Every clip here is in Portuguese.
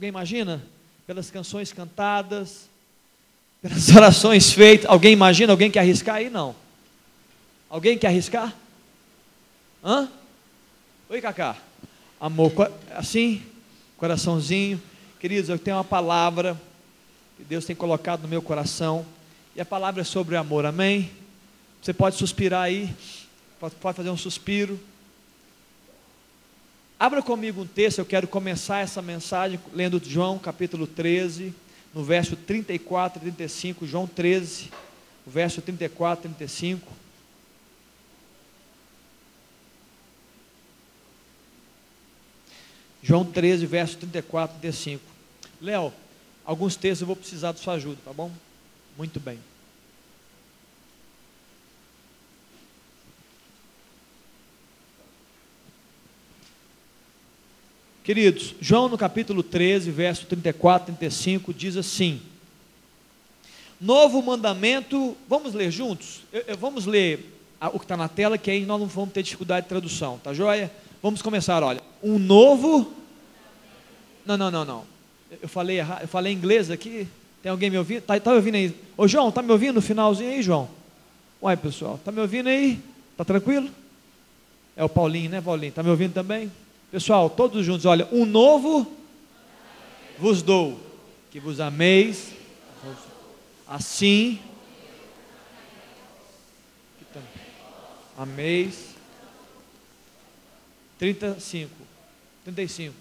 Alguém imagina? Pelas canções cantadas, pelas orações feitas. Alguém imagina? Alguém quer arriscar aí? Não. Alguém quer arriscar? Hã? Oi, Cacá. Amor, assim, coraçãozinho. Queridos, eu tenho uma palavra que Deus tem colocado no meu coração. E a palavra é sobre amor, amém? Você pode suspirar aí, pode, fazer um suspiro. Abra comigo um texto, eu quero começar essa mensagem lendo João capítulo 13, no verso 34 e 35. João 13, o verso 34 e 35. João 13, verso 34 e 35. Léo, alguns textos eu vou precisar da sua ajuda, tá bom? Muito bem. Queridos, João no capítulo 13, verso 34 e 35 diz assim: Novo mandamento, vamos ler juntos? Eu, eu, vamos ler o que está na tela, que aí nós não vamos ter dificuldade de tradução, tá joia? Vamos começar, olha. Um novo. Não, não, não, não. Eu falei eu falei inglês aqui. Tem alguém me ouvindo? Está tá me ouvindo aí? Ô João, está me ouvindo no finalzinho aí, João? Uai, pessoal, está me ouvindo aí? Está tranquilo? É o Paulinho, né, Paulinho? Está me ouvindo também? Pessoal, todos juntos, olha, um novo vos dou, que vos ameis, assim, ameis, 35, 35,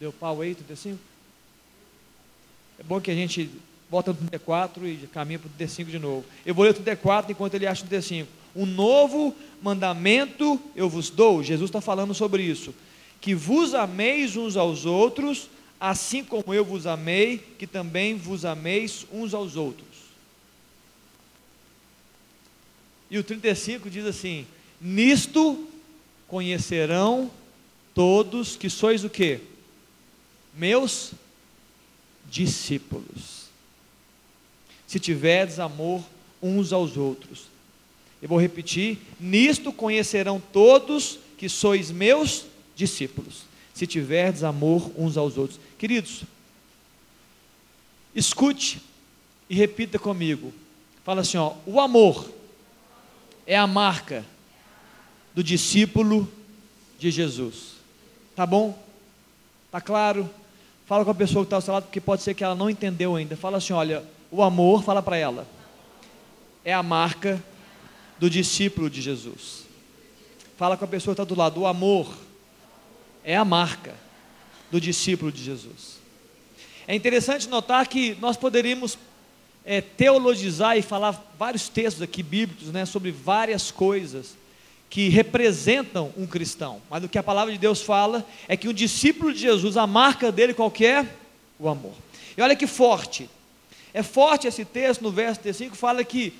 deu pau aí, 35? É bom que a gente bota no 34 e caminha para o 35 de novo. Eu vou ler o 34 enquanto ele acha o 35. Um novo mandamento eu vos dou. Jesus está falando sobre isso. Que vos ameis uns aos outros, assim como eu vos amei, que também vos ameis uns aos outros. E o 35 diz assim: Nisto conhecerão todos que sois o que? Meus discípulos. Se tiverdes amor uns aos outros. Eu vou repetir: nisto conhecerão todos que sois meus discípulos, se tiverdes amor uns aos outros. Queridos, escute e repita comigo. Fala assim, ó, o amor é a marca do discípulo de Jesus. Tá bom? Tá claro? Fala com a pessoa que está ao seu lado, porque pode ser que ela não entendeu ainda. Fala assim, olha, o amor, fala para ela, é a marca do discípulo de Jesus. Fala com a pessoa que está do lado. O amor é a marca do discípulo de Jesus. É interessante notar que nós poderíamos é, teologizar e falar vários textos aqui bíblicos né, sobre várias coisas que representam um cristão. Mas o que a palavra de Deus fala é que o discípulo de Jesus, a marca dele qualquer, é? o amor. E olha que forte. É forte esse texto no verso 35, fala que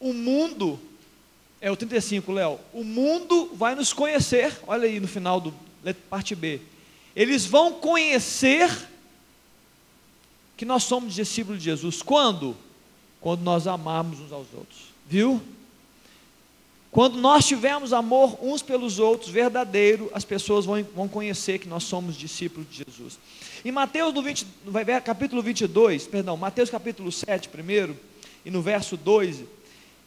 o mundo, é o 35, Léo, o mundo vai nos conhecer, olha aí no final do parte B. Eles vão conhecer que nós somos discípulos de Jesus. Quando? Quando nós amarmos uns aos outros. Viu? Quando nós tivermos amor uns pelos outros, verdadeiro, as pessoas vão, vão conhecer que nós somos discípulos de Jesus. Em Mateus no 20, capítulo 22, perdão, Mateus capítulo 7 primeiro, e no verso 2,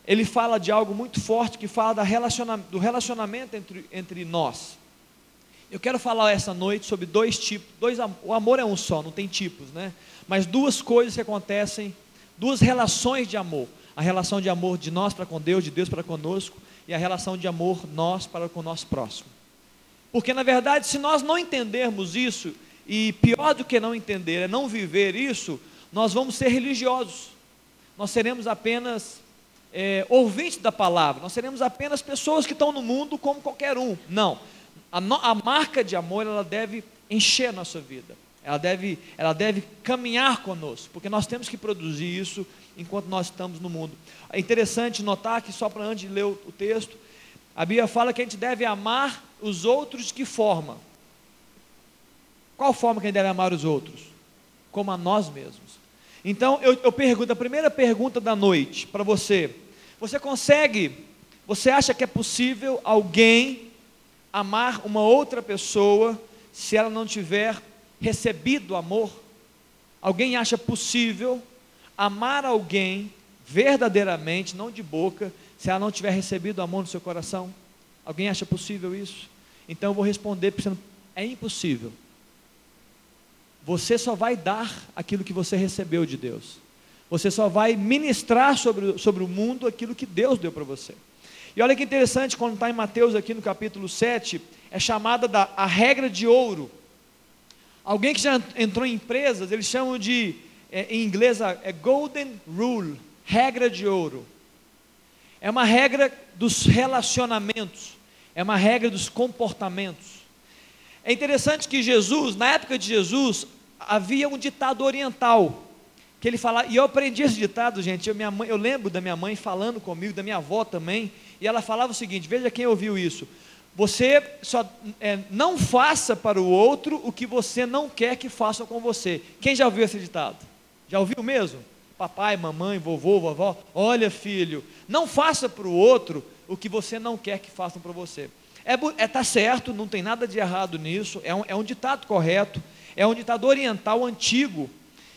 ele fala de algo muito forte que fala relacionamento, do relacionamento entre, entre nós. Eu quero falar essa noite sobre dois tipos, dois, o amor é um só, não tem tipos, né? Mas duas coisas que acontecem, duas relações de amor. A relação de amor de nós para com Deus, de Deus para conosco, e a relação de amor nós para com o nosso próximo. Porque na verdade, se nós não entendermos isso, e pior do que não entender é não viver isso, nós vamos ser religiosos. Nós seremos apenas é, ouvintes da palavra, nós seremos apenas pessoas que estão no mundo como qualquer um. Não. A, no, a marca de amor ela deve encher a nossa vida. Ela deve, ela deve caminhar conosco, porque nós temos que produzir isso enquanto nós estamos no mundo. É interessante notar que, só para antes de ler o, o texto, a Bíblia fala que a gente deve amar os outros de que forma? Qual forma que a gente deve amar os outros? Como a nós mesmos. Então eu, eu pergunto, a primeira pergunta da noite para você: você consegue, você acha que é possível alguém amar uma outra pessoa se ela não tiver recebido amor? Alguém acha possível amar alguém verdadeiramente, não de boca, se ela não tiver recebido amor no seu coração? Alguém acha possível isso? Então eu vou responder pensando, é impossível. Você só vai dar aquilo que você recebeu de Deus. Você só vai ministrar sobre, sobre o mundo aquilo que Deus deu para você. E olha que interessante, quando está em Mateus aqui no capítulo 7, é chamada da a regra de ouro. Alguém que já entrou em empresas, eles chamam de, é, em inglês, é golden rule, regra de ouro. É uma regra dos relacionamentos, é uma regra dos comportamentos. É interessante que Jesus, na época de Jesus, havia um ditado oriental, que ele falava, e eu aprendi esse ditado, gente, eu, minha mãe, eu lembro da minha mãe falando comigo, da minha avó também, e ela falava o seguinte: veja quem ouviu isso. Você só é, não faça para o outro o que você não quer que façam com você. Quem já ouviu esse ditado? Já ouviu mesmo? Papai, mamãe, vovô, vovó, olha filho, não faça para o outro o que você não quer que façam para você. É, é tá certo, não tem nada de errado nisso, é um, é um ditado correto, é um ditado oriental antigo,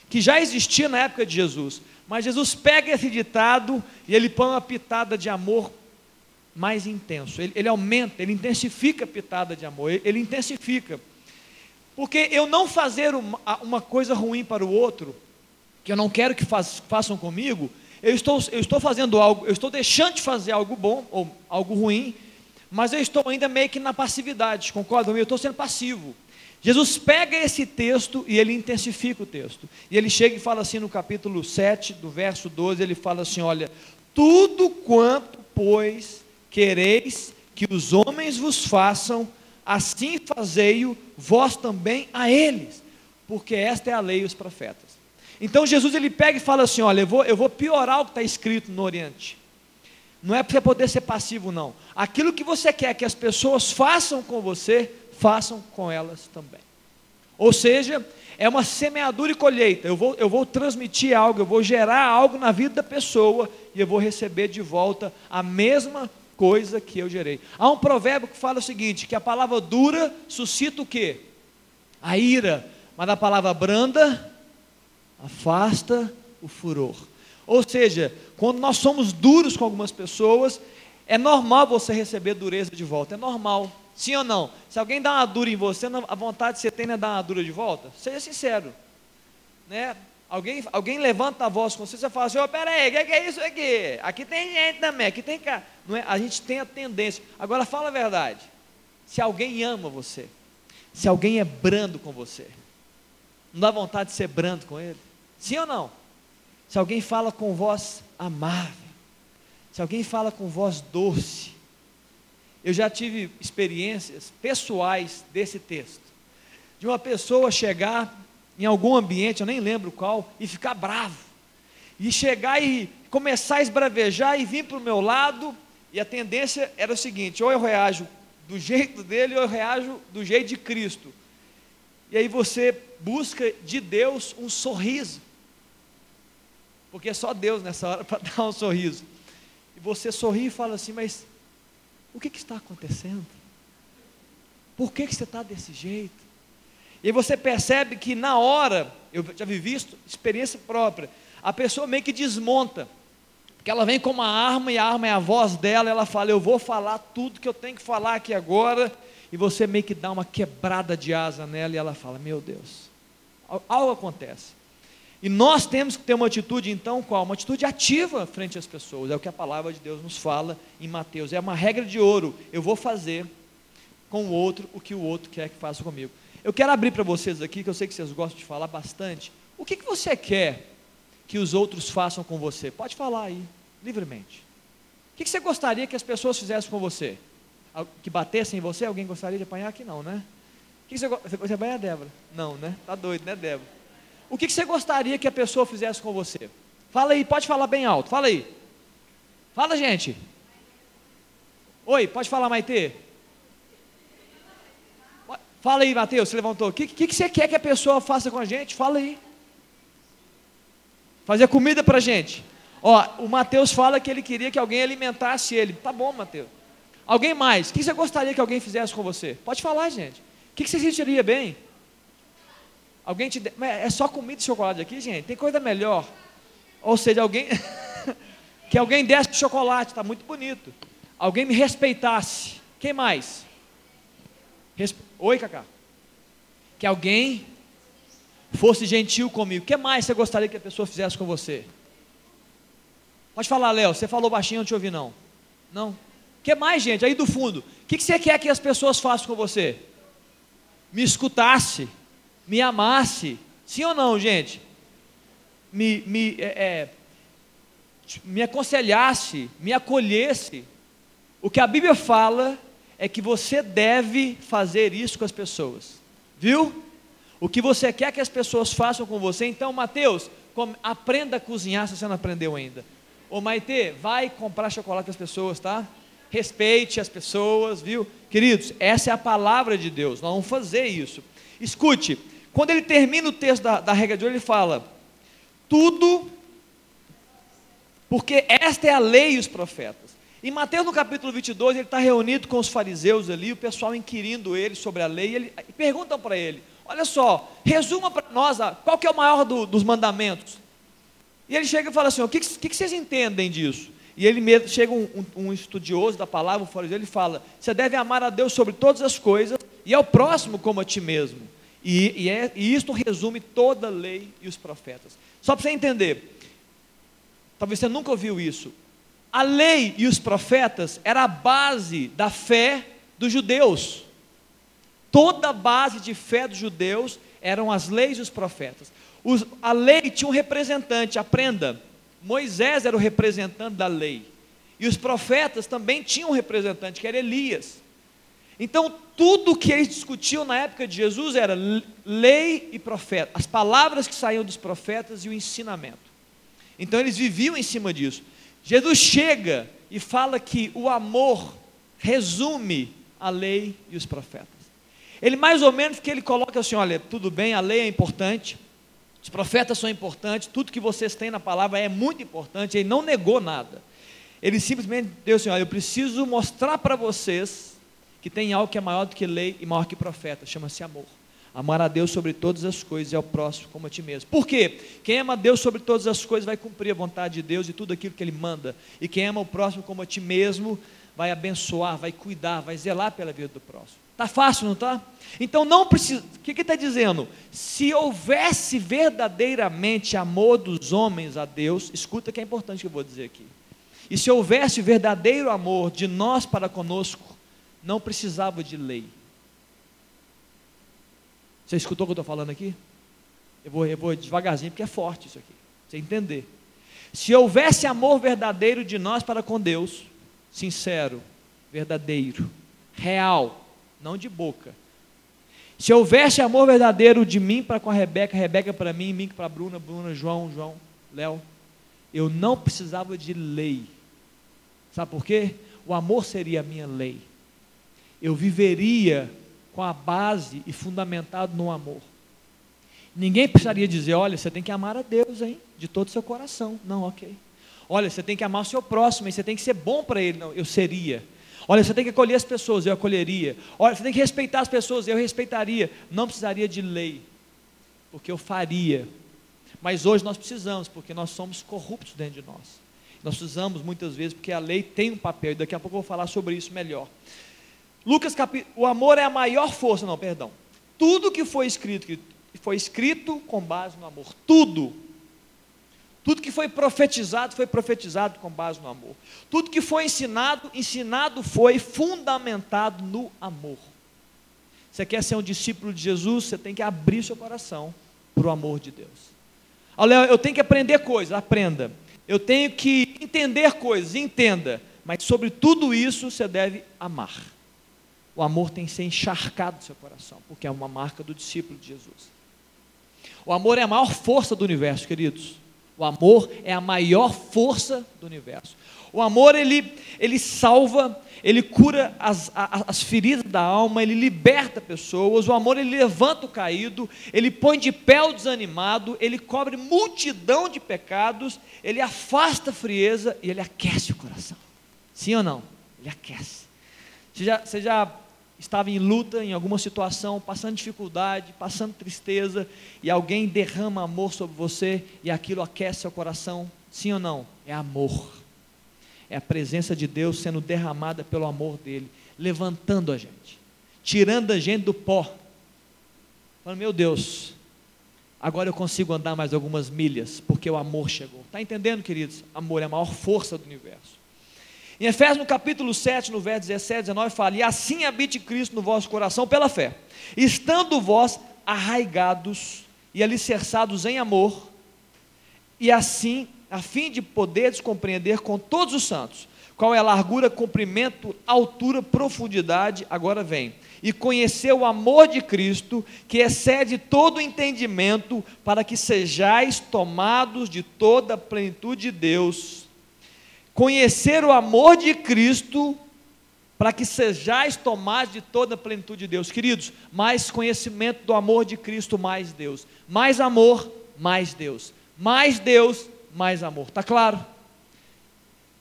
que já existia na época de Jesus. Mas Jesus pega esse ditado e ele põe uma pitada de amor mais intenso. Ele, ele aumenta, ele intensifica a pitada de amor, ele, ele intensifica. Porque eu não fazer uma, uma, coisa ruim para o outro, que eu não quero que faz, façam comigo, eu estou, eu estou fazendo algo, eu estou deixando de fazer algo bom ou algo ruim, mas eu estou ainda meio que na passividade, concorda? Eu estou sendo passivo. Jesus pega esse texto e ele intensifica o texto. E ele chega e fala assim no capítulo 7, do verso 12, ele fala assim: Olha, tudo quanto, pois, quereis que os homens vos façam, assim fazei-o vós também a eles, porque esta é a lei e os profetas. Então Jesus ele pega e fala assim: olha, eu vou, eu vou piorar o que está escrito no Oriente. Não é para você poder ser passivo, não. Aquilo que você quer que as pessoas façam com você, façam com elas também. Ou seja, é uma semeadura e colheita. Eu vou, eu vou transmitir algo, eu vou gerar algo na vida da pessoa e eu vou receber de volta a mesma coisa que eu gerei. Há um provérbio que fala o seguinte: que a palavra dura suscita o quê? A ira, mas a palavra branda afasta o furor. Ou seja, quando nós somos duros com algumas pessoas, é normal você receber dureza de volta, é normal. Sim ou não? Se alguém dá uma dura em você, a vontade que você tem é dar uma dura de volta? Seja sincero. Né? Alguém, alguém levanta a voz com você, você fala assim, oh, peraí, o que, que, é isso aqui? Aqui tem gente também, aqui tem cara. Não é? A gente tem a tendência. Agora fala a verdade. Se alguém ama você, se alguém é brando com você, não dá vontade de ser brando com ele? Sim ou não? Se alguém fala com voz amável, se alguém fala com voz doce, eu já tive experiências pessoais desse texto, de uma pessoa chegar em algum ambiente, eu nem lembro qual, e ficar bravo. E chegar e começar a esbravejar e vir para o meu lado, e a tendência era o seguinte: ou eu reajo do jeito dele, ou eu reajo do jeito de Cristo. E aí você busca de Deus um sorriso. Porque é só Deus nessa hora para dar um sorriso. E você sorri e fala assim, mas o que, que está acontecendo? Por que, que você está desse jeito? E você percebe que na hora, eu já vi visto, experiência própria, a pessoa meio que desmonta. Porque ela vem com uma arma e a arma é a voz dela, ela fala, eu vou falar tudo que eu tenho que falar aqui agora, e você meio que dá uma quebrada de asa nela e ela fala, meu Deus, algo acontece. E nós temos que ter uma atitude, então, qual? Uma atitude ativa frente às pessoas, é o que a palavra de Deus nos fala em Mateus, é uma regra de ouro, eu vou fazer com o outro o que o outro quer que faça comigo. Eu quero abrir para vocês aqui, que eu sei que vocês gostam de falar bastante. O que, que você quer que os outros façam com você? Pode falar aí, livremente. O que, que você gostaria que as pessoas fizessem com você? Que batessem em você? Alguém gostaria de apanhar aqui? Não, né? O que, que você, você de apanhar, Débora? Não, né? Tá doido, né, Débora? O que, que você gostaria que a pessoa fizesse com você? Fala aí, pode falar bem alto, fala aí. Fala, gente. Oi, pode falar, Maitê? Fala aí, Mateus, você levantou. O que, que, que, você quer que a pessoa faça com a gente? Fala aí. Fazer comida para a gente. Ó, o Mateus fala que ele queria que alguém alimentasse ele. Tá bom, Mateus. Alguém mais? O que você gostaria que alguém fizesse com você? Pode falar, gente. O que, que você sentiria bem? Alguém te. De... É só comida e chocolate aqui, gente? Tem coisa melhor. Ou seja, alguém. que alguém desse chocolate, está muito bonito. Alguém me respeitasse. Quem mais? Respe... Oi, Cacá. Que alguém fosse gentil comigo. O que mais você gostaria que a pessoa fizesse com você? Pode falar, Léo. Você falou baixinho, eu não te ouvi, não. Não. O que mais, gente? Aí do fundo. O que você quer que as pessoas façam com você? Me escutasse, me amasse. Sim ou não, gente? Me, me, é, é, me aconselhasse, me acolhesse. O que a Bíblia fala é que você deve fazer isso com as pessoas. Viu? O que você quer que as pessoas façam com você. Então, Mateus, aprenda a cozinhar se você não aprendeu ainda. Ô Maite, vai comprar chocolate para as pessoas, tá? Respeite as pessoas, viu? Queridos, essa é a palavra de Deus, nós vamos fazer isso. Escute, quando ele termina o texto da, da regra de ouro, ele fala: tudo, porque esta é a lei e os profetas. Em Mateus no capítulo 22, ele está reunido com os fariseus ali, o pessoal inquirindo ele sobre a lei, e, ele, e perguntam para ele: olha só, resuma para nós qual que é o maior do, dos mandamentos. E ele chega e fala assim: o que, que, que vocês entendem disso? E ele mesmo, chega um, um, um estudioso da palavra, fora dele, fala: você deve amar a Deus sobre todas as coisas e ao próximo como a ti mesmo. E, e, é, e isto resume toda a lei e os profetas. Só para você entender, talvez você nunca ouviu isso. A lei e os profetas era a base da fé dos judeus. Toda a base de fé dos judeus eram as leis e os profetas. Os, a lei tinha um representante, aprenda. Moisés era o representante da lei. E os profetas também tinham um representante, que era Elias. Então, tudo que eles discutiam na época de Jesus era lei e profeta, as palavras que saíam dos profetas e o ensinamento. Então, eles viviam em cima disso. Jesus chega e fala que o amor resume a lei e os profetas. Ele mais ou menos que ele coloca assim, olha, tudo bem, a lei é importante, os profetas são importantes, tudo que vocês têm na palavra é muito importante, ele não negou nada. Ele simplesmente deu assim: olha, eu preciso mostrar para vocês que tem algo que é maior do que lei e maior que profeta, chama-se amor. Amar a Deus sobre todas as coisas e ao próximo como a ti mesmo. Por quê? Quem ama a Deus sobre todas as coisas vai cumprir a vontade de Deus e tudo aquilo que Ele manda. E quem ama o próximo como a ti mesmo vai abençoar, vai cuidar, vai zelar pela vida do próximo. Está fácil, não está? Então não precisa. O que está dizendo? Se houvesse verdadeiramente amor dos homens a Deus, escuta que é importante que eu vou dizer aqui. E se houvesse verdadeiro amor de nós para conosco, não precisava de lei. Você escutou o que eu estou falando aqui? Eu vou, eu vou devagarzinho porque é forte isso aqui. Você entender. Se houvesse amor verdadeiro de nós para com Deus, sincero, verdadeiro, real, não de boca. Se houvesse amor verdadeiro de mim para com a Rebeca, Rebeca para mim, mim para Bruna, Bruna, João, João, Léo, eu não precisava de lei. Sabe por quê? O amor seria a minha lei. Eu viveria com a base e fundamentado no amor. Ninguém precisaria dizer, olha, você tem que amar a Deus, hein? De todo o seu coração. Não, ok. Olha, você tem que amar o seu próximo, e você tem que ser bom para ele. Não, eu seria. Olha, você tem que acolher as pessoas, eu acolheria. Olha, você tem que respeitar as pessoas, eu respeitaria. Não precisaria de lei, porque eu faria. Mas hoje nós precisamos, porque nós somos corruptos dentro de nós. Nós precisamos muitas vezes, porque a lei tem um papel, e daqui a pouco eu vou falar sobre isso melhor. Lucas o amor é a maior força, não, perdão. Tudo que foi escrito, foi escrito com base no amor. Tudo tudo que foi profetizado, foi profetizado com base no amor. Tudo que foi ensinado, ensinado foi fundamentado no amor. Você quer ser um discípulo de Jesus, você tem que abrir seu coração para o amor de Deus. Olha, eu tenho que aprender coisas, aprenda. Eu tenho que entender coisas, entenda. Mas sobre tudo isso você deve amar. O amor tem que ser encharcado no seu coração, porque é uma marca do discípulo de Jesus. O amor é a maior força do universo, queridos. O amor é a maior força do universo. O amor, ele, ele salva, ele cura as, as feridas da alma, ele liberta pessoas. O amor, ele levanta o caído, ele põe de pé o desanimado, ele cobre multidão de pecados, ele afasta a frieza e ele aquece o coração. Sim ou não? Ele aquece. Você já, você já estava em luta, em alguma situação, passando dificuldade, passando tristeza, e alguém derrama amor sobre você e aquilo aquece seu coração? Sim ou não? É amor. É a presença de Deus sendo derramada pelo amor dele, levantando a gente, tirando a gente do pó. Falando, meu Deus, agora eu consigo andar mais algumas milhas, porque o amor chegou. Está entendendo, queridos? Amor é a maior força do universo. Em Efésios, no capítulo 7, no verso 17, 19, fala: E assim habite Cristo no vosso coração pela fé, estando vós arraigados e alicerçados em amor, e assim, a fim de poderes compreender com todos os santos qual é a largura, comprimento, altura, profundidade, agora vem. E conhecer o amor de Cristo, que excede todo o entendimento, para que sejais tomados de toda a plenitude de Deus. Conhecer o amor de Cristo, para que sejais tomados de toda a plenitude de Deus. Queridos, mais conhecimento do amor de Cristo, mais Deus. Mais amor, mais Deus. Mais Deus, mais amor. Está claro?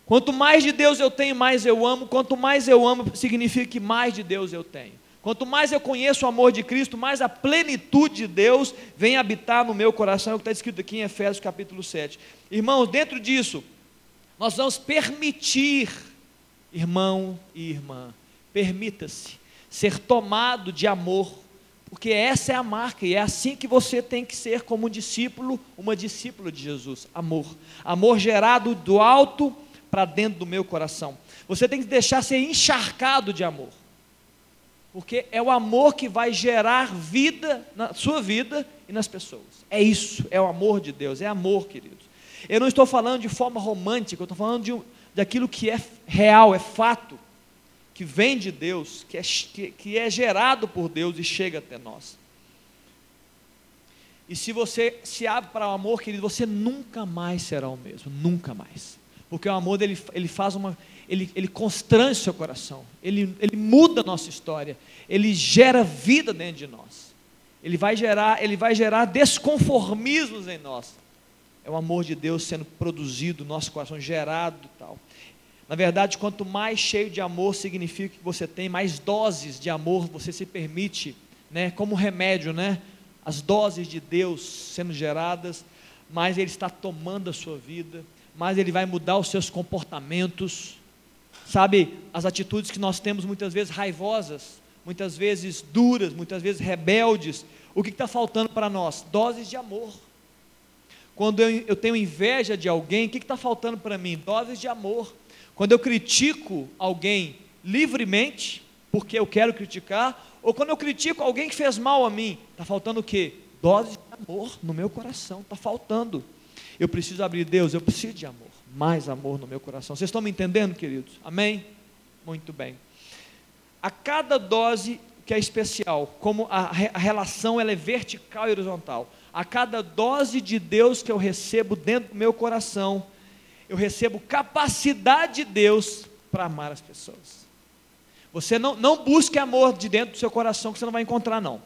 Quanto mais de Deus eu tenho, mais eu amo. Quanto mais eu amo, significa que mais de Deus eu tenho. Quanto mais eu conheço o amor de Cristo, mais a plenitude de Deus vem habitar no meu coração, é o que está escrito aqui em Efésios capítulo 7. Irmãos, dentro disso, nós vamos permitir, irmão e irmã, permita-se ser tomado de amor, porque essa é a marca e é assim que você tem que ser como um discípulo, uma discípula de Jesus. Amor. Amor gerado do alto para dentro do meu coração. Você tem que deixar ser encharcado de amor. Porque é o amor que vai gerar vida na sua vida e nas pessoas. É isso, é o amor de Deus, é amor, queridos. Eu não estou falando de forma romântica, eu estou falando de, daquilo que é real, é fato, que vem de Deus, que é, que, que é gerado por Deus e chega até nós. E se você se abre para o amor, querido, você nunca mais será o mesmo, nunca mais porque o amor dele, ele faz uma, ele, ele constrange seu coração, ele, ele muda a nossa história, ele gera vida dentro de nós, ele vai gerar, ele vai gerar desconformismos em nós. É o amor de Deus sendo produzido no nosso coração, gerado tal. Na verdade, quanto mais cheio de amor significa que você tem, mais doses de amor você se permite, né? Como remédio, né? As doses de Deus sendo geradas, mais Ele está tomando a sua vida mais ele vai mudar os seus comportamentos. Sabe, as atitudes que nós temos muitas vezes raivosas, muitas vezes duras, muitas vezes rebeldes. O que está faltando para nós? Doses de amor. Quando eu, eu tenho inveja de alguém, o que está faltando para mim? Doses de amor. Quando eu critico alguém livremente, porque eu quero criticar, ou quando eu critico alguém que fez mal a mim, está faltando o quê? Doses de amor no meu coração, está faltando. Eu preciso abrir Deus, eu preciso de amor, mais amor no meu coração. Vocês estão me entendendo, queridos? Amém? Muito bem. A cada dose que é especial, como a, a relação ela é vertical e horizontal, a cada dose de Deus que eu recebo dentro do meu coração, eu recebo capacidade de Deus para amar as pessoas. Você não, não busque amor de dentro do seu coração que você não vai encontrar, não.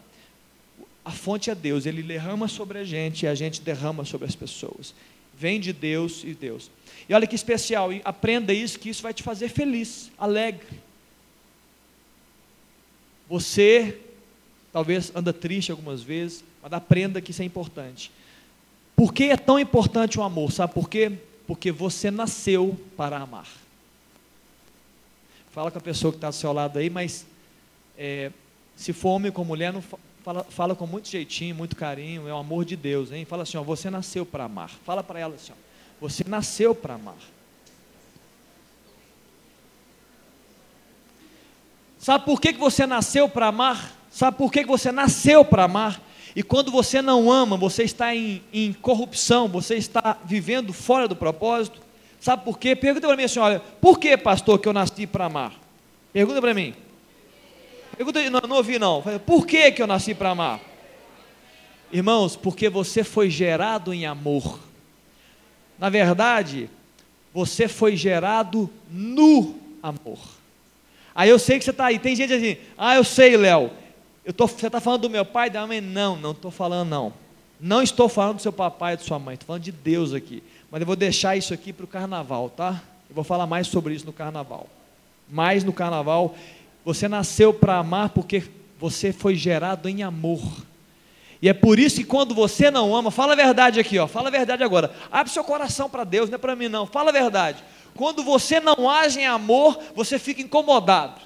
A fonte é Deus, Ele derrama sobre a gente e a gente derrama sobre as pessoas. Vem de Deus e Deus. E olha que especial, aprenda isso, que isso vai te fazer feliz, alegre. Você talvez anda triste algumas vezes, mas aprenda que isso é importante. Por que é tão importante o amor? Sabe por quê? Porque você nasceu para amar. Fala com a pessoa que está do seu lado aí, mas é, se for homem com mulher, não, Fala, fala com muito jeitinho, muito carinho, é o amor de Deus, hein? Fala assim, ó, você nasceu para amar. Fala para ela assim, ó, você nasceu para amar. Sabe por que, que você nasceu para amar? Sabe por que, você nasceu para amar? E quando você não ama, você está em, em, corrupção, você está vivendo fora do propósito. Sabe por quê? Pergunta para mim assim: olha, por que, pastor, que eu nasci para amar? Pergunta para mim. Pergunta, não, não ouvi não. Por que, que eu nasci para amar? Irmãos, porque você foi gerado em amor. Na verdade, você foi gerado no amor. Aí eu sei que você está aí. Tem gente assim, ah, eu sei, Léo. Eu tô, você está falando do meu pai e da mãe? Não, não estou falando não. Não estou falando do seu papai e da sua mãe, estou falando de Deus aqui. Mas eu vou deixar isso aqui para o carnaval, tá? Eu vou falar mais sobre isso no carnaval. Mais no carnaval Você nasceu para amar porque você foi gerado em amor. E é por isso que quando você não ama, fala a verdade aqui, ó, fala a verdade agora. Abre seu coração para Deus, não é para mim não. Fala a verdade. Quando você não age em amor, você fica incomodado.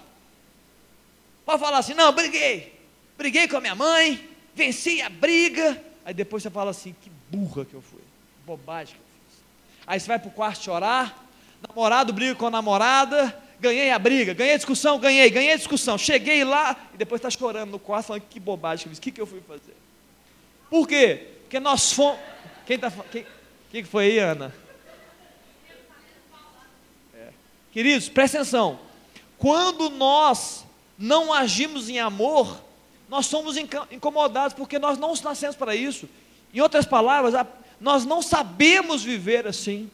Pode falar assim: "Não, briguei. Briguei com a minha mãe, venci a briga". Aí depois você fala assim: "Que burra que eu fui. Bobagem que eu fiz". Aí você vai para o quarto chorar, namorado briga com a namorada, ganhei a briga, ganhei a discussão, ganhei, ganhei a discussão. Cheguei lá e depois está chorando no quarto, falando que bobagem que eu fiz, o que, que eu fui fazer? Por quê? Porque nós fomos. Quem está quem, quem foi aí, Ana? É. Queridos, presta atenção. Quando nós não agimos em amor, nós somos incomodados porque nós não nascemos para isso. Em outras palavras, nós não sabemos viver assim.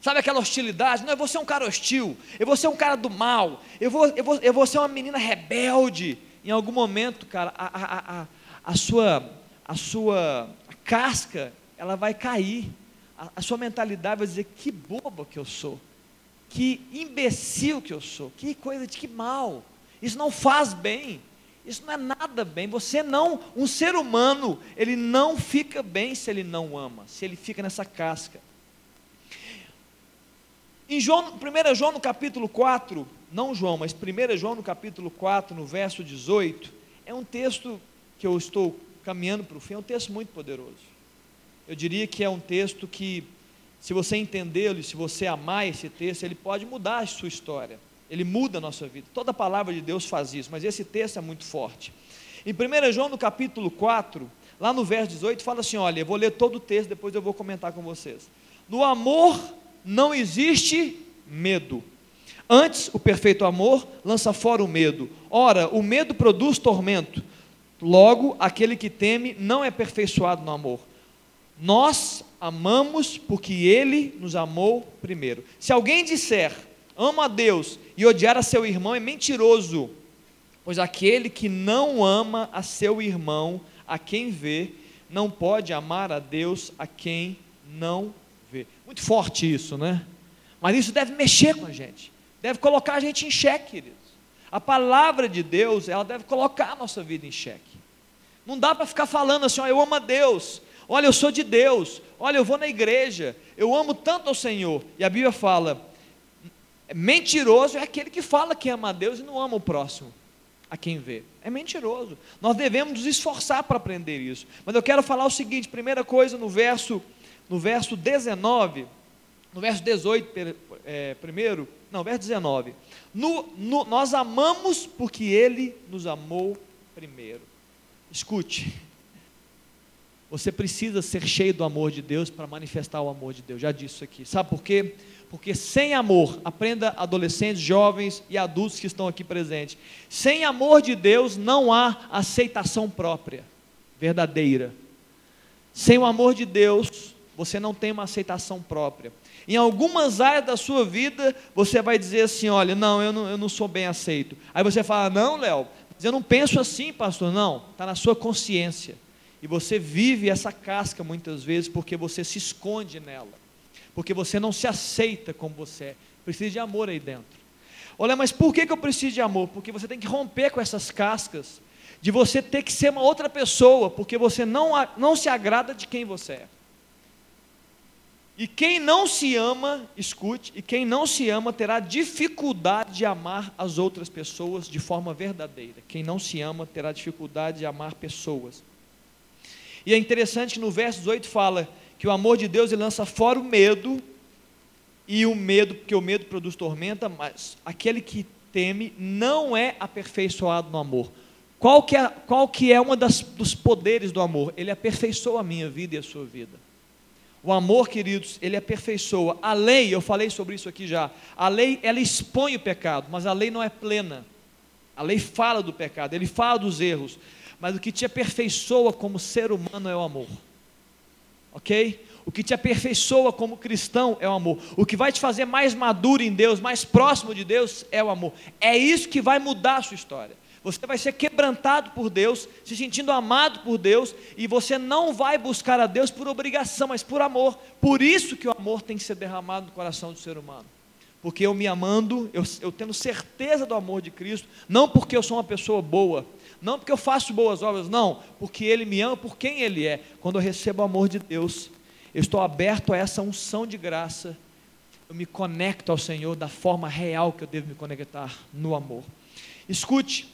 Sabe aquela hostilidade? Não, eu vou ser um cara hostil, eu vou ser um cara do mal, eu vou, eu vou, eu vou ser uma menina rebelde. Em algum momento, cara, a, a, a, a sua a sua casca, ela vai cair. A, a sua mentalidade vai dizer: que bobo que eu sou, que imbecil que eu sou, que coisa de que mal. Isso não faz bem. Isso não é nada bem. Você não, um ser humano, ele não fica bem se ele não ama, se ele fica nessa casca. Em João, 1 João no capítulo 4, não João, mas 1 João no capítulo 4, no verso 18, é um texto que eu estou caminhando para o fim, é um texto muito poderoso. Eu diria que é um texto que, se você entendê-lo e se você amar esse texto, ele pode mudar a sua história. Ele muda a nossa vida. Toda palavra de Deus faz isso, mas esse texto é muito forte. Em 1 João, no capítulo 4, lá no verso 18, fala assim: olha, eu vou ler todo o texto, depois eu vou comentar com vocês. No amor não existe medo. Antes, o perfeito amor lança fora o medo. Ora, o medo produz tormento. Logo, aquele que teme não é aperfeiçoado no amor. Nós amamos porque ele nos amou primeiro. Se alguém disser, ama a Deus e odiar a seu irmão, é mentiroso. Pois aquele que não ama a seu irmão, a quem vê, não pode amar a Deus a quem não vê. Muito forte isso, né? Mas isso deve mexer com a gente, deve colocar a gente em xeque, queridos. A palavra de Deus, ela deve colocar a nossa vida em xeque. Não dá para ficar falando assim, ó, eu amo a Deus, olha, eu sou de Deus, olha, eu vou na igreja, eu amo tanto ao Senhor. E a Bíblia fala: mentiroso é aquele que fala que ama a Deus e não ama o próximo, a quem vê. É mentiroso. Nós devemos nos esforçar para aprender isso. Mas eu quero falar o seguinte: primeira coisa, no verso, no verso 19, no verso 18, é, primeiro, não, verso 19. No, no, nós amamos porque Ele nos amou primeiro. Escute, você precisa ser cheio do amor de Deus para manifestar o amor de Deus. Já disse isso aqui. Sabe por quê? Porque sem amor, aprenda adolescentes, jovens e adultos que estão aqui presentes. Sem amor de Deus não há aceitação própria, verdadeira. Sem o amor de Deus, você não tem uma aceitação própria. Em algumas áreas da sua vida, você vai dizer assim: olha, não eu, não, eu não sou bem aceito. Aí você fala: não, Léo, eu não penso assim, pastor. Não, está na sua consciência. E você vive essa casca muitas vezes porque você se esconde nela. Porque você não se aceita como você é. Precisa de amor aí dentro. Olha, mas por que, que eu preciso de amor? Porque você tem que romper com essas cascas. De você ter que ser uma outra pessoa. Porque você não, não se agrada de quem você é. E quem não se ama, escute, e quem não se ama terá dificuldade de amar as outras pessoas de forma verdadeira. Quem não se ama terá dificuldade de amar pessoas. E é interessante que no verso 18 fala que o amor de Deus ele lança fora o medo, e o medo, porque o medo produz tormenta, mas aquele que teme não é aperfeiçoado no amor. Qual que é, qual que é um dos poderes do amor? Ele aperfeiçoa a minha vida e a sua vida. O amor, queridos, ele aperfeiçoa. A lei, eu falei sobre isso aqui já. A lei, ela expõe o pecado, mas a lei não é plena. A lei fala do pecado, ele fala dos erros, mas o que te aperfeiçoa como ser humano é o amor. OK? O que te aperfeiçoa como cristão é o amor. O que vai te fazer mais maduro em Deus, mais próximo de Deus é o amor. É isso que vai mudar a sua história. Você vai ser quebrantado por Deus, se sentindo amado por Deus, e você não vai buscar a Deus por obrigação, mas por amor. Por isso que o amor tem que ser derramado no coração do ser humano. Porque eu me amando, eu, eu tendo certeza do amor de Cristo, não porque eu sou uma pessoa boa, não porque eu faço boas obras, não, porque Ele me ama por quem Ele é. Quando eu recebo o amor de Deus, eu estou aberto a essa unção de graça, eu me conecto ao Senhor da forma real que eu devo me conectar, no amor. Escute,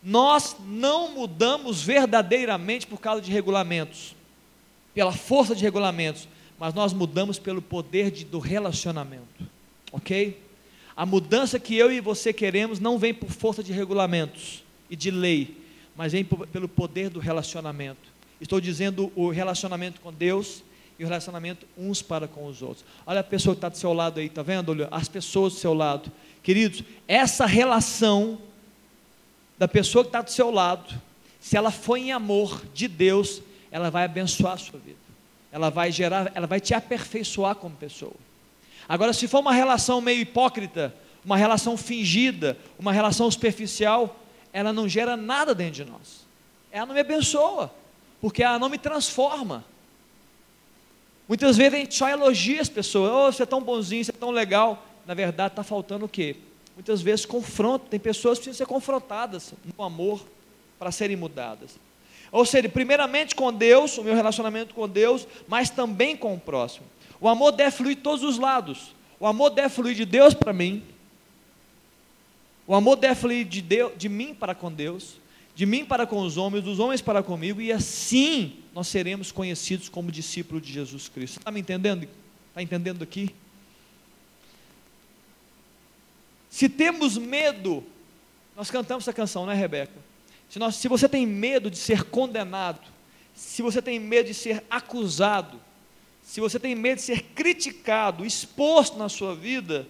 nós não mudamos verdadeiramente por causa de regulamentos, pela força de regulamentos, mas nós mudamos pelo poder de, do relacionamento, ok? A mudança que eu e você queremos não vem por força de regulamentos e de lei, mas vem pelo poder do relacionamento. Estou dizendo o relacionamento com Deus e o relacionamento uns para com os outros. Olha a pessoa que está do seu lado aí, está vendo? Olha, as pessoas do seu lado. Queridos, essa relação da pessoa que está do seu lado, se ela for em amor de Deus, ela vai abençoar a sua vida. Ela vai gerar, ela vai te aperfeiçoar como pessoa. Agora, se for uma relação meio hipócrita, uma relação fingida, uma relação superficial, ela não gera nada dentro de nós. Ela não me abençoa, porque ela não me transforma. Muitas vezes a gente só elogia as pessoas, oh, você é tão bonzinho, você é tão legal. Na verdade, está faltando o quê? muitas vezes confronto, tem pessoas que precisam ser confrontadas no amor para serem mudadas. Ou seja, primeiramente com Deus, o meu relacionamento com Deus, mas também com o próximo. O amor deve fluir de todos os lados. O amor deve fluir de Deus para mim. O amor fluir de, Deus, de mim para com Deus, de mim para com os homens, dos homens para comigo, e assim nós seremos conhecidos como discípulos de Jesus Cristo. Está me entendendo? Está entendendo aqui? Se temos medo, nós cantamos essa canção, né, Rebeca? Se, nós, se você tem medo de ser condenado, se você tem medo de ser acusado, se você tem medo de ser criticado, exposto na sua vida,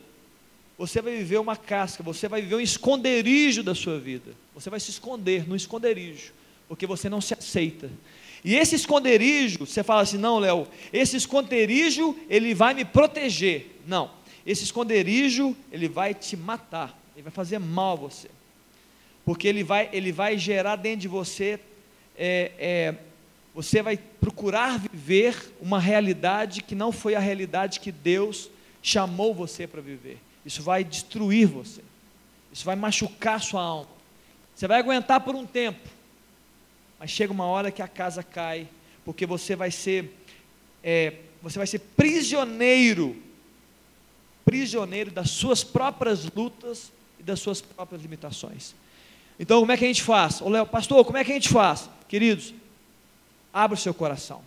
você vai viver uma casca, você vai viver um esconderijo da sua vida. Você vai se esconder no esconderijo, porque você não se aceita. E esse esconderijo, você fala assim: não, Léo, esse esconderijo, ele vai me proteger. Não esse esconderijo, ele vai te matar, ele vai fazer mal a você, porque ele vai, ele vai gerar dentro de você, é, é, você vai procurar viver uma realidade que não foi a realidade que Deus chamou você para viver. Isso vai destruir você, isso vai machucar sua alma. Você vai aguentar por um tempo, mas chega uma hora que a casa cai, porque você vai ser, é, você vai ser prisioneiro prisioneiro das suas próprias lutas e das suas próprias limitações. Então, como é que a gente faz? Ô, pastor, como é que a gente faz? Queridos, abra o seu coração.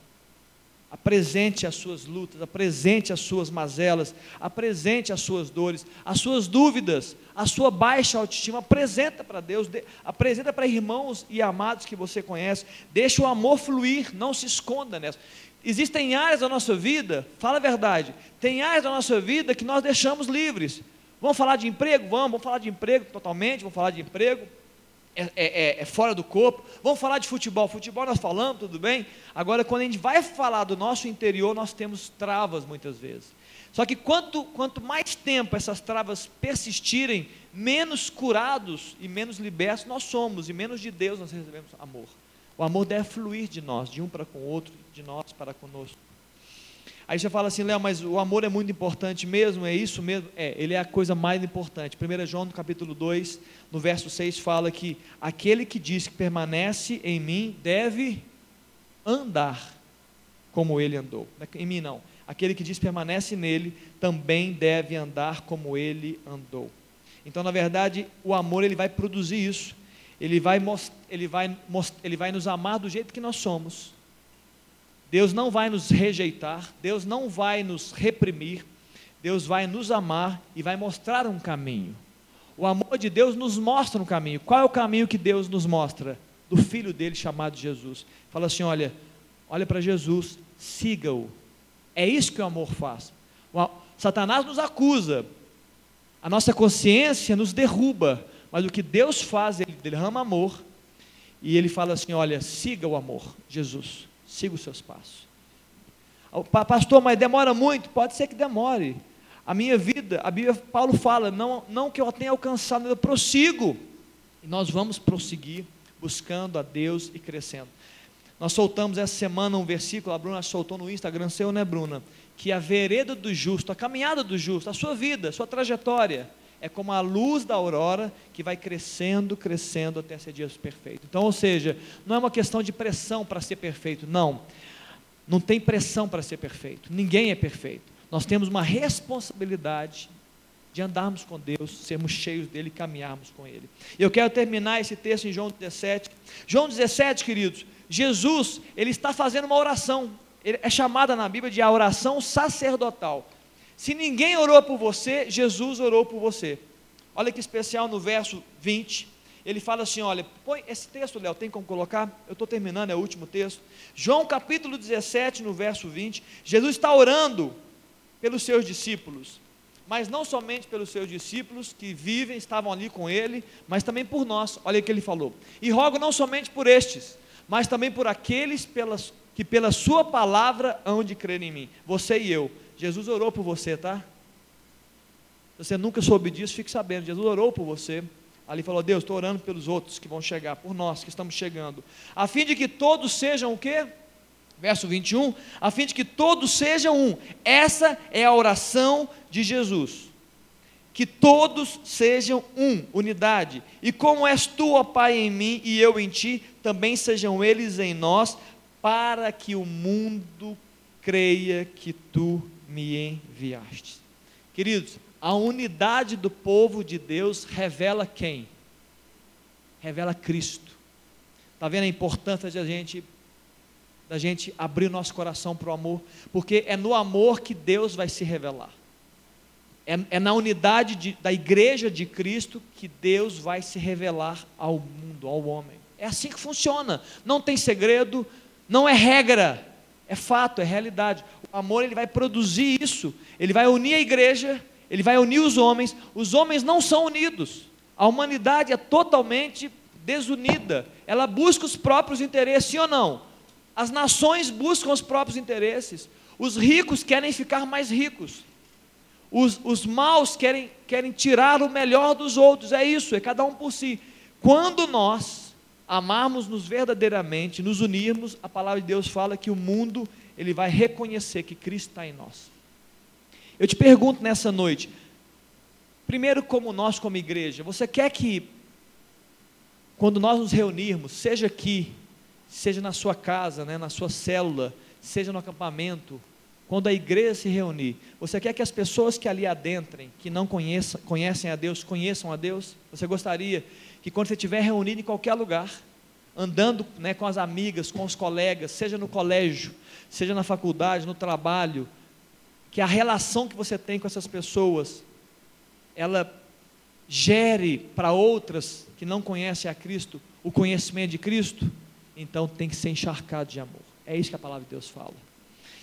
Apresente as suas lutas, apresente as suas mazelas, apresente as suas dores, as suas dúvidas, a sua baixa autoestima, apresenta para Deus, de, apresenta para irmãos e amados que você conhece, deixa o amor fluir, não se esconda nessa. Existem áreas da nossa vida, fala a verdade, tem áreas da nossa vida que nós deixamos livres. Vamos falar de emprego? Vamos, vamos falar de emprego totalmente, vamos falar de emprego. É, é, é, é, fora do corpo. Vamos falar de futebol. Futebol nós falamos, tudo bem. Agora, quando a gente vai falar do nosso interior, nós temos travas muitas vezes. Só que quanto, quanto mais tempo essas travas persistirem, menos curados e menos libertos nós somos, e menos de Deus nós recebemos amor. O amor deve fluir de nós, de um para com o outro, de nós para conosco. Aí você fala assim, Léo, mas o amor é muito importante mesmo? É isso mesmo? É, ele é a coisa mais importante. 1 João, no capítulo 2, no verso 6, fala que aquele que diz que permanece em mim deve andar como ele andou. Em mim não. Aquele que diz permanece nele também deve andar como ele andou. Então, na verdade, o amor ele vai produzir isso. Ele vai, ele, vai, ele vai nos amar do jeito que nós somos. Deus não vai nos rejeitar, Deus não vai nos reprimir, Deus vai nos amar e vai mostrar um caminho. O amor de Deus nos mostra um caminho. Qual é o caminho que Deus nos mostra? Do filho dele chamado Jesus. Fala assim: olha, olha para Jesus, siga-o. É isso que o amor faz. O, Satanás nos acusa, a nossa consciência nos derruba, mas o que Deus faz, ele derrama amor e ele fala assim: olha, siga o amor, Jesus, siga os seus passos. Pastor, mas demora muito? Pode ser que demore. A minha vida, a Bíblia, Paulo fala, não, não que eu tenha alcançado, eu prossigo. E nós vamos prosseguir buscando a Deus e crescendo. Nós soltamos essa semana um versículo, a Bruna soltou no Instagram seu, né, Bruna? Que a vereda do justo, a caminhada do justo, a sua vida, a sua trajetória, é como a luz da aurora que vai crescendo, crescendo até ser dia perfeito. Então, ou seja, não é uma questão de pressão para ser perfeito, não. Não tem pressão para ser perfeito. Ninguém é perfeito. Nós temos uma responsabilidade de andarmos com Deus, sermos cheios dele e caminharmos com ele. Eu quero terminar esse texto em João 17. João 17, queridos, Jesus, ele está fazendo uma oração. Ele é chamada na Bíblia de a oração sacerdotal. Se ninguém orou por você, Jesus orou por você. Olha que especial no verso 20. Ele fala assim: olha, põe esse texto, Léo, tem como colocar? Eu estou terminando, é o último texto. João capítulo 17, no verso 20. Jesus está orando pelos seus discípulos mas não somente pelos seus discípulos que vivem, estavam ali com ele, mas também por nós. Olha o que ele falou. E rogo não somente por estes, mas também por aqueles pelas, que pela sua palavra hão de crer em mim. Você e eu. Jesus orou por você, tá? Se você nunca soube disso, fique sabendo. Jesus orou por você. Ali falou: Deus, estou orando pelos outros que vão chegar, por nós que estamos chegando, a fim de que todos sejam o quê? Verso 21, a fim de que todos sejam um. Essa é a oração de Jesus. Que todos sejam um, unidade. E como és tu, ó Pai, em mim e eu em ti, também sejam eles em nós, para que o mundo creia que tu me enviaste. Queridos, a unidade do povo de Deus revela quem? Revela Cristo. Está vendo a importância de a gente da gente abrir o nosso coração para o amor, porque é no amor que Deus vai se revelar. É, é na unidade de, da igreja de Cristo que Deus vai se revelar ao mundo, ao homem. É assim que funciona. Não tem segredo, não é regra, é fato, é realidade. O amor ele vai produzir isso. Ele vai unir a igreja, ele vai unir os homens. Os homens não são unidos. A humanidade é totalmente desunida. Ela busca os próprios interesses, sim ou não? As nações buscam os próprios interesses. Os ricos querem ficar mais ricos. Os, os maus querem, querem tirar o melhor dos outros. É isso, é cada um por si. Quando nós amarmos-nos verdadeiramente, nos unirmos, a palavra de Deus fala que o mundo ele vai reconhecer que Cristo está em nós. Eu te pergunto nessa noite, primeiro como nós como igreja, você quer que quando nós nos reunirmos, seja aqui seja na sua casa, né, na sua célula, seja no acampamento, quando a igreja se reunir, você quer que as pessoas que ali adentrem, que não conheçam, conhecem a Deus, conheçam a Deus? Você gostaria que quando você estiver reunido em qualquer lugar, andando né, com as amigas, com os colegas, seja no colégio, seja na faculdade, no trabalho, que a relação que você tem com essas pessoas, ela gere para outras que não conhecem a Cristo o conhecimento de Cristo? então tem que ser encharcado de amor. É isso que a palavra de Deus fala.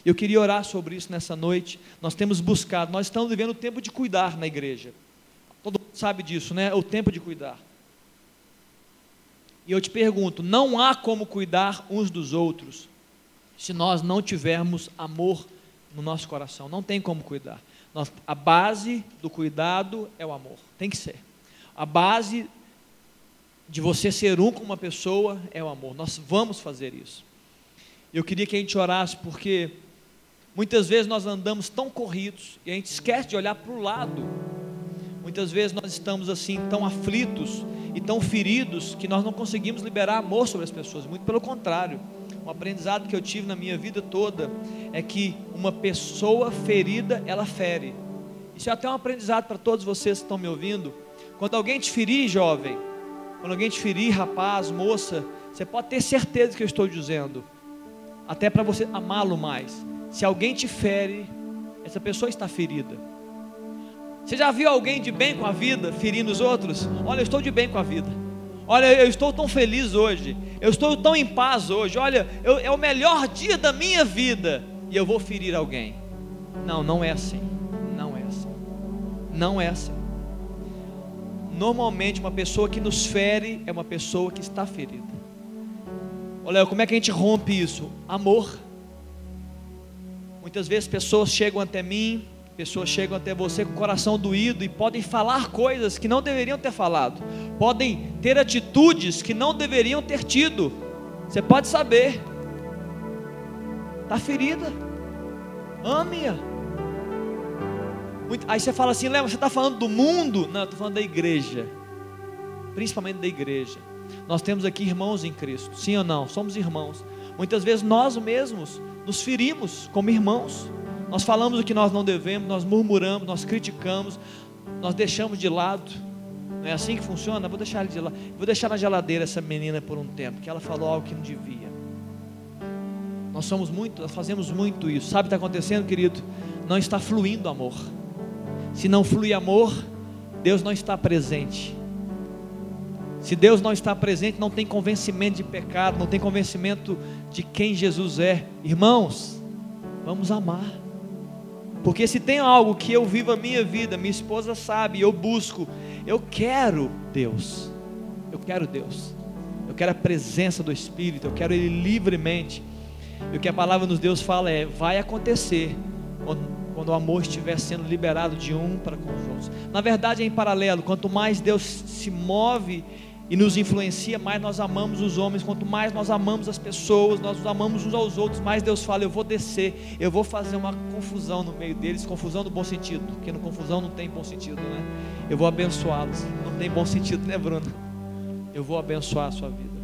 Eu queria orar sobre isso nessa noite. Nós temos buscado, nós estamos vivendo o tempo de cuidar na igreja. Todo mundo sabe disso, né? O tempo de cuidar. E eu te pergunto: não há como cuidar uns dos outros se nós não tivermos amor no nosso coração. Não tem como cuidar. A base do cuidado é o amor. Tem que ser. A base de você ser um com uma pessoa é o amor. Nós vamos fazer isso. Eu queria que a gente orasse porque muitas vezes nós andamos tão corridos e a gente esquece de olhar para o lado. Muitas vezes nós estamos assim tão aflitos e tão feridos que nós não conseguimos liberar amor sobre as pessoas. Muito pelo contrário. Um aprendizado que eu tive na minha vida toda é que uma pessoa ferida, ela fere. Isso é até um aprendizado para todos vocês que estão me ouvindo. Quando alguém te ferir, jovem, quando alguém te ferir, rapaz, moça, você pode ter certeza que eu estou dizendo, até para você amá-lo mais. Se alguém te fere, essa pessoa está ferida. Você já viu alguém de bem com a vida ferindo os outros? Olha, eu estou de bem com a vida. Olha, eu estou tão feliz hoje. Eu estou tão em paz hoje. Olha, eu, é o melhor dia da minha vida. E eu vou ferir alguém. Não, não é assim. Não é assim. Não é assim. Normalmente, uma pessoa que nos fere é uma pessoa que está ferida. Olha, como é que a gente rompe isso? Amor. Muitas vezes pessoas chegam até mim, pessoas chegam até você com o coração doído e podem falar coisas que não deveriam ter falado, podem ter atitudes que não deveriam ter tido. Você pode saber, Está ferida. Ame-a. Aí você fala assim, Léo, você está falando do mundo? Não, eu estou falando da igreja. Principalmente da igreja. Nós temos aqui irmãos em Cristo, sim ou não? Somos irmãos. Muitas vezes nós mesmos nos ferimos como irmãos. Nós falamos o que nós não devemos, nós murmuramos, nós criticamos, nós deixamos de lado. Não é assim que funciona? Vou deixar, de Vou deixar na geladeira essa menina por um tempo, que ela falou algo que não devia. Nós somos muito, nós fazemos muito isso. Sabe o que está acontecendo, querido? Não está fluindo amor. Se não flui amor, Deus não está presente. Se Deus não está presente, não tem convencimento de pecado, não tem convencimento de quem Jesus é. Irmãos, vamos amar. Porque se tem algo que eu vivo a minha vida, minha esposa sabe, eu busco, eu quero Deus. Eu quero Deus. Eu quero a presença do Espírito, eu quero Ele livremente. E o que a palavra nos Deus fala é: vai acontecer quando, quando o amor estiver sendo liberado de um para com os outros. Na verdade, é em paralelo. Quanto mais Deus se move e nos influencia, mais nós amamos os homens. Quanto mais nós amamos as pessoas, nós amamos uns aos outros, mais Deus fala: Eu vou descer, eu vou fazer uma confusão no meio deles confusão no bom sentido, porque no confusão não tem bom sentido, né? Eu vou abençoá-los, não tem bom sentido, né, Bruno? Eu vou abençoar a sua vida.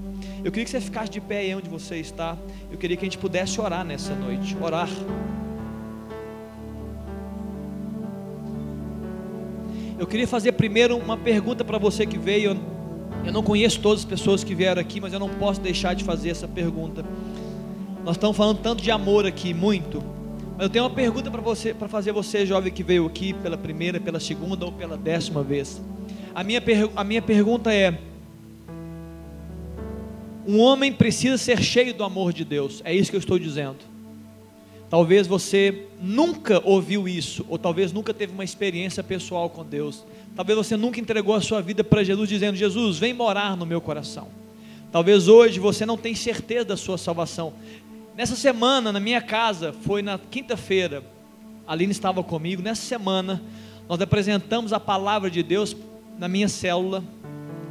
Eu queria que você ficasse de pé aí onde você está. Eu queria que a gente pudesse orar nessa noite. Orar. Eu queria fazer primeiro uma pergunta para você que veio eu não conheço todas as pessoas que vieram aqui, mas eu não posso deixar de fazer essa pergunta. Nós estamos falando tanto de amor aqui, muito. Mas eu tenho uma pergunta para você, para fazer você, jovem que veio aqui pela primeira, pela segunda ou pela décima vez. A minha, a minha pergunta é: um homem precisa ser cheio do amor de Deus. É isso que eu estou dizendo. Talvez você nunca ouviu isso, ou talvez nunca teve uma experiência pessoal com Deus. Talvez você nunca entregou a sua vida para Jesus dizendo: Jesus, vem morar no meu coração. Talvez hoje você não tenha certeza da sua salvação. Nessa semana, na minha casa, foi na quinta-feira, a Aline estava comigo. Nessa semana, nós apresentamos a palavra de Deus na minha célula,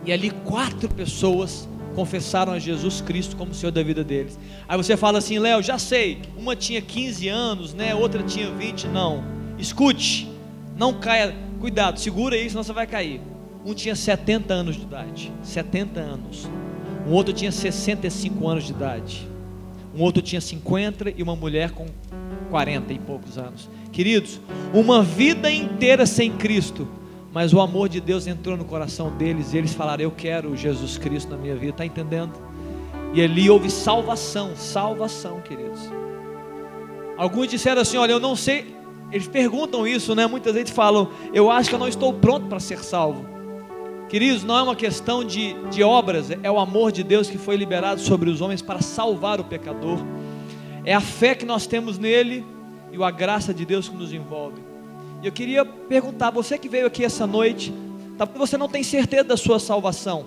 e ali quatro pessoas confessaram a Jesus Cristo como Senhor da vida deles. Aí você fala assim, Léo, já sei, uma tinha 15 anos, né? Outra tinha 20, não. Escute, não caia Cuidado, segura aí, senão você vai cair. Um tinha 70 anos de idade, 70 anos. Um outro tinha 65 anos de idade. Um outro tinha 50 e uma mulher com 40 e poucos anos. Queridos, uma vida inteira sem Cristo, mas o amor de Deus entrou no coração deles e eles falaram: Eu quero Jesus Cristo na minha vida, está entendendo? E ali houve salvação, salvação, queridos. Alguns disseram assim: Olha, eu não sei, eles perguntam isso, né? Muitas vezes falam: Eu acho que eu não estou pronto para ser salvo. Queridos, não é uma questão de, de obras, é o amor de Deus que foi liberado sobre os homens para salvar o pecador. É a fé que nós temos nele e a graça de Deus que nos envolve. E eu queria perguntar: você que veio aqui essa noite, talvez você não tenha certeza da sua salvação.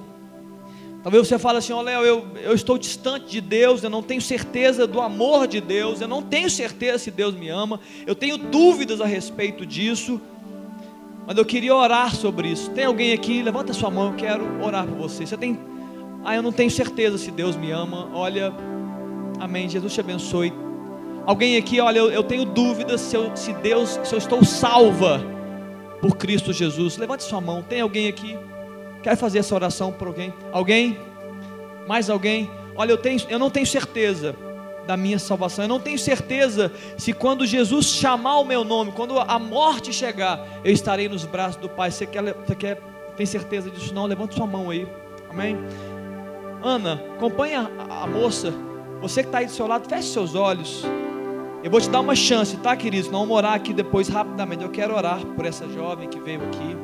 Talvez você fale assim: Ó oh, Léo, eu, eu estou distante de Deus, eu não tenho certeza do amor de Deus, eu não tenho certeza se Deus me ama, eu tenho dúvidas a respeito disso, mas eu queria orar sobre isso. Tem alguém aqui? Levanta sua mão, eu quero orar por você. Você tem, ah, eu não tenho certeza se Deus me ama, olha, amém, Jesus te abençoe. Alguém aqui, olha, eu, eu tenho dúvidas se, eu, se Deus, se eu estou salva por Cristo Jesus. Levante sua mão, tem alguém aqui? Quer fazer essa oração por alguém? Alguém? Mais alguém? Olha, eu, tenho, eu não tenho certeza da minha salvação. Eu não tenho certeza se quando Jesus chamar o meu nome, quando a morte chegar, eu estarei nos braços do Pai. Você quer, você quer tem certeza disso? Não? Levante sua mão aí. Amém? Ana, acompanha a, a moça. Você que está aí do seu lado, feche seus olhos. Eu vou te dar uma chance, tá, queridos? Não vamos orar aqui depois rapidamente. Eu quero orar por essa jovem que veio aqui.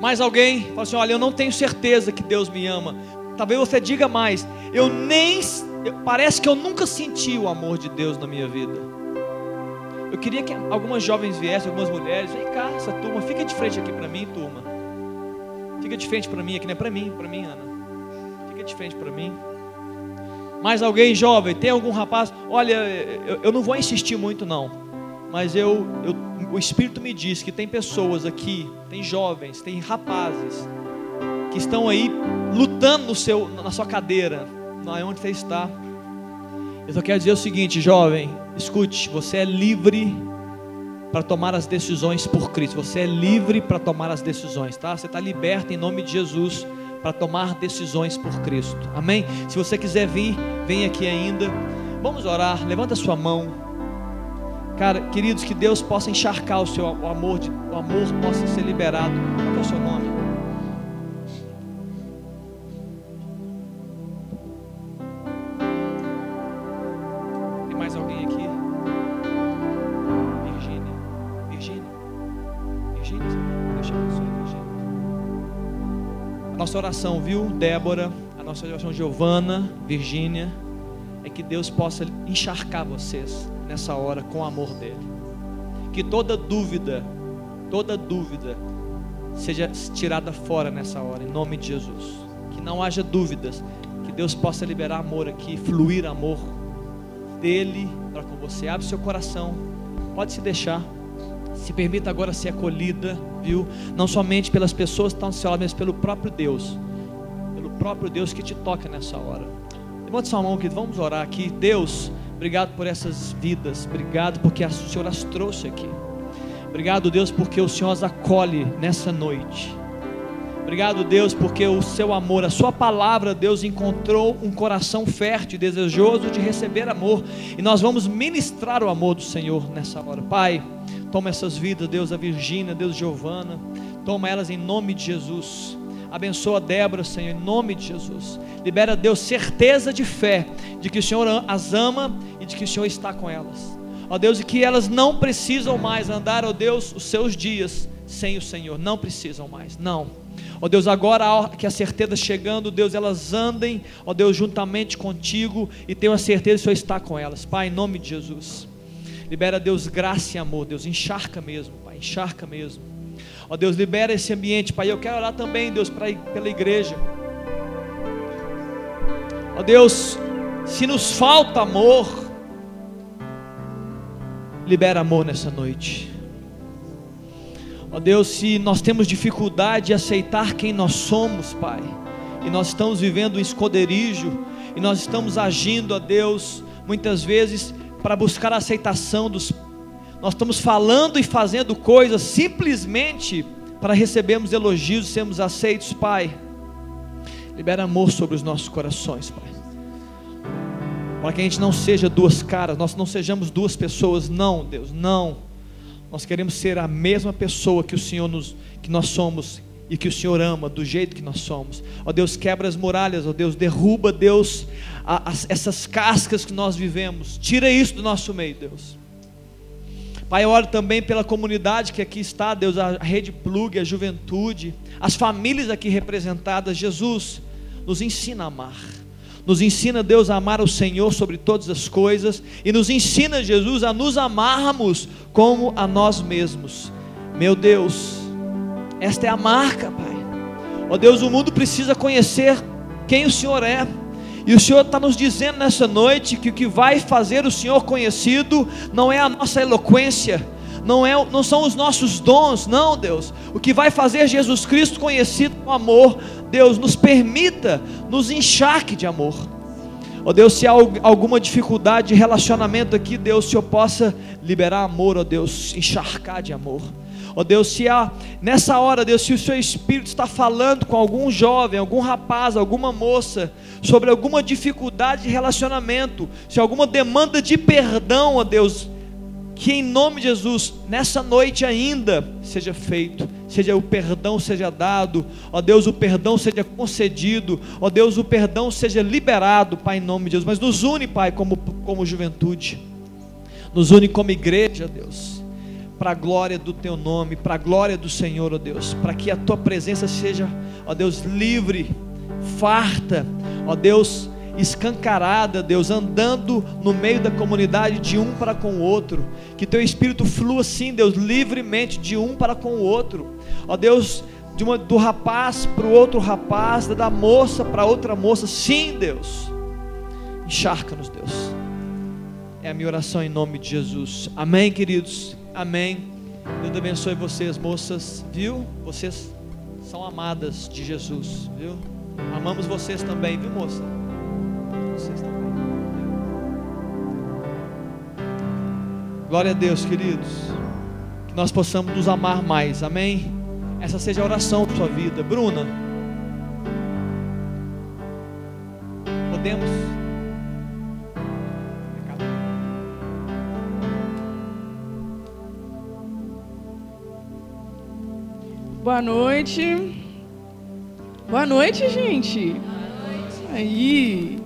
Mais alguém fala assim: Olha, eu não tenho certeza que Deus me ama. Talvez você diga mais: Eu nem. Parece que eu nunca senti o amor de Deus na minha vida. Eu queria que algumas jovens viessem, algumas mulheres. Vem cá, essa turma, fica de frente aqui para mim, turma. Fica de frente para mim aqui, não é para mim, para mim, Ana. Fica de frente para mim. Mais alguém jovem? Tem algum rapaz? Olha, eu, eu não vou insistir muito, não. Mas eu, eu o Espírito me diz que tem pessoas aqui, tem jovens, tem rapazes, que estão aí lutando no seu, na sua cadeira, onde você está. Eu só quero dizer o seguinte, jovem, escute, você é livre para tomar as decisões por Cristo. Você é livre para tomar as decisões, tá? Você está liberto em nome de Jesus para tomar decisões por Cristo. Amém? Se você quiser vir, vem aqui ainda. Vamos orar. Levanta sua mão. Cara, queridos, que Deus possa encharcar o seu o amor, de, o amor possa ser liberado. Qual é o seu nome? Oração, viu, Débora? A nossa oração, Giovana, Virgínia, é que Deus possa encharcar vocês nessa hora com o amor dele. Que toda dúvida, toda dúvida seja tirada fora nessa hora, em nome de Jesus. Que não haja dúvidas, que Deus possa liberar amor aqui, fluir amor dele para com você. Abre seu coração, pode se deixar. Se permita agora ser acolhida, viu? Não somente pelas pessoas que estão ao seu lado, mas pelo próprio Deus. Pelo próprio Deus que te toca nessa hora. Levante sua mão, que vamos orar aqui. Deus, obrigado por essas vidas. Obrigado porque o Senhor as trouxe aqui. Obrigado, Deus, porque o Senhor as acolhe nessa noite. Obrigado, Deus, porque o seu amor, a sua palavra, Deus, encontrou um coração fértil desejoso de receber amor. E nós vamos ministrar o amor do Senhor nessa hora. Pai, toma essas vidas, Deus, a Virgínia, Deus, Giovana. Toma elas em nome de Jesus. Abençoa a Débora, Senhor, em nome de Jesus. Libera, Deus, certeza de fé de que o Senhor as ama e de que o Senhor está com elas. Ó Deus, e que elas não precisam mais andar, ó Deus, os seus dias sem o Senhor. Não precisam mais, não. Ó Deus, agora que a certeza chegando, Deus, elas andem, ó Deus, juntamente contigo e tenham a certeza que o Senhor está com elas. Pai, em nome de Jesus. Libera, Deus, graça e amor, Deus, encharca mesmo, Pai, encharca mesmo. Ó Deus, libera esse ambiente, Pai. Eu quero orar também, Deus, pra, pela igreja. Ó Deus, se nos falta amor, libera amor nessa noite. Ó Deus, se nós temos dificuldade de aceitar quem nós somos, Pai, e nós estamos vivendo um esconderijo, e nós estamos agindo, ó Deus, muitas vezes para buscar a aceitação dos nós estamos falando e fazendo coisas simplesmente para recebermos elogios e sermos aceitos, Pai. Libera amor sobre os nossos corações, Pai. Para que a gente não seja duas caras, nós não sejamos duas pessoas, não, Deus, não. Nós queremos ser a mesma pessoa que o Senhor nos, que nós somos e que o Senhor ama, do jeito que nós somos. Ó Deus, quebra as muralhas, ó Deus, derruba, Deus, a, a, essas cascas que nós vivemos. Tira isso do nosso meio, Deus. Pai, eu oro também pela comunidade que aqui está, Deus, a Rede Plug, a juventude, as famílias aqui representadas. Jesus, nos ensina a amar. Nos ensina, Deus, a amar o Senhor sobre todas as coisas. E nos ensina, Jesus, a nos amarmos como a nós mesmos. Meu Deus, esta é a marca, Pai. Ó Deus, o mundo precisa conhecer quem o Senhor é. E o Senhor está nos dizendo nessa noite que o que vai fazer o Senhor conhecido não é a nossa eloquência, não, é, não são os nossos dons, não, Deus. O que vai fazer Jesus Cristo conhecido com amor, Deus, nos permita, nos encharque de amor. Ó oh Deus, se há alguma dificuldade de relacionamento aqui, Deus, o Senhor possa liberar amor, ó oh Deus, encharcar de amor. Ó Deus, se há nessa hora, Deus, se o seu espírito está falando com algum jovem, algum rapaz, alguma moça, sobre alguma dificuldade de relacionamento, se alguma demanda de perdão, ó Deus, que em nome de Jesus, nessa noite ainda, seja feito, seja o perdão seja dado, ó Deus, o perdão seja concedido, ó Deus, o perdão seja liberado, Pai, em nome de Jesus. Mas nos une, Pai, como, como juventude, nos une como igreja, Deus para a glória do teu nome, para a glória do Senhor, ó Deus, para que a tua presença seja, ó Deus, livre, farta, ó Deus, escancarada, Deus, andando no meio da comunidade de um para com o outro, que teu espírito flua assim, Deus, livremente de um para com o outro, ó Deus, de uma, do rapaz para o outro rapaz, da moça para outra moça, sim, Deus, encharca-nos, Deus, é a minha oração em nome de Jesus, amém, queridos. Amém. Deus abençoe vocês, moças, viu? Vocês são amadas de Jesus, viu? Amamos vocês também, viu, moça? Vocês também. Glória a Deus, queridos. Que nós possamos nos amar mais, amém? Essa seja a oração da sua vida. Bruna, podemos. Boa noite. Boa noite, gente. Boa noite. Aí.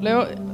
Léo,